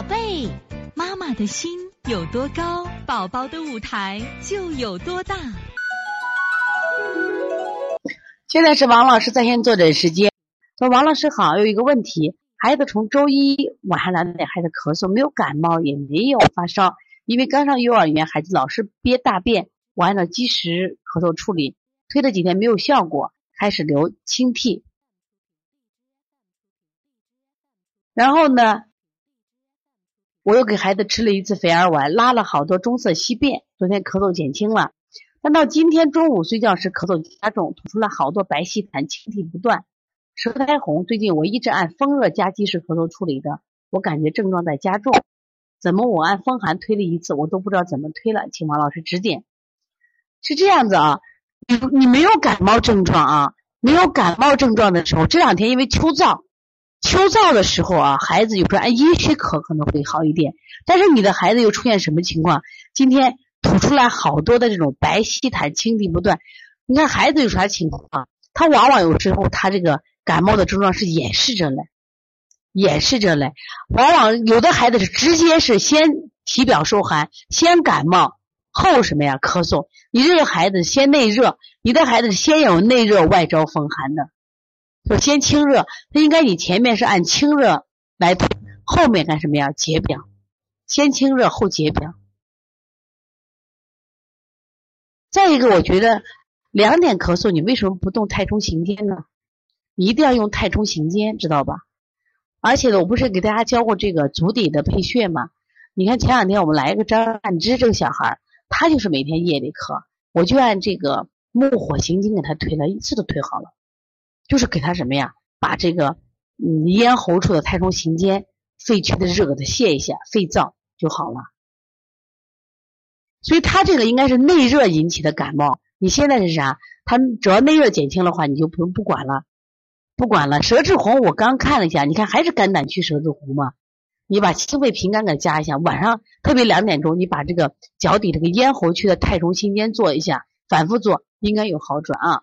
宝贝，妈妈的心有多高，宝宝的舞台就有多大。现在是王老师在线坐诊时间。说王老师好，有一个问题，孩子从周一晚上两点开始咳嗽，没有感冒，也没有发烧，因为刚上幼儿园，孩子老是憋大便，我按照积食咳嗽处理，推了几天没有效果，开始流清涕。然后呢，我又给孩子吃了一次肥儿丸，拉了好多棕色稀便，昨天咳嗽减轻了。但到今天中午睡觉时咳嗽加重，吐出来好多白稀痰，清涕不断，舌苔红。最近我一直按风热加积食咳嗽处理的，我感觉症状在加重。怎么我按风寒推了一次，我都不知道怎么推了，请王老师指点。是这样子啊，你你没有感冒症状啊，没有感冒症状的时候，这两天因为秋燥。秋燥的时候啊，孩子有时候按阴虚咳可能会好一点，但是你的孩子又出现什么情况？今天吐出来好多的这种白稀痰，清涕不断。你看孩子有啥情况？他往往有时候他这个感冒的症状是掩饰着嘞，掩饰着嘞。往往有的孩子是直接是先体表受寒，先感冒后什么呀咳嗽。你这个孩子先内热，你的孩子先有内热外招风寒的。就先清热，那应该你前面是按清热来推，后面干什么呀？解表，先清热后解表。再一个，我觉得两点咳嗽，你为什么不动太冲行间呢？一定要用太冲行间，知道吧？而且呢，我不是给大家教过这个足底的配穴吗？你看前两天我们来一个张汉之这个小孩，他就是每天夜里咳，我就按这个木火行经给他推了一次都推好了。就是给他什么呀？把这个嗯咽喉处的太冲行间肺区的热给他泄一下，肺燥就好了。所以他这个应该是内热引起的感冒。你现在是啥？他只要内热减轻的话，你就不用不管了，不管了。舌质红，我刚看了一下，你看还是肝胆区舌质红嘛？你把清肺平肝给加一下，晚上特别两点钟，你把这个脚底这个咽喉区的太冲行间做一下，反复做，应该有好转啊。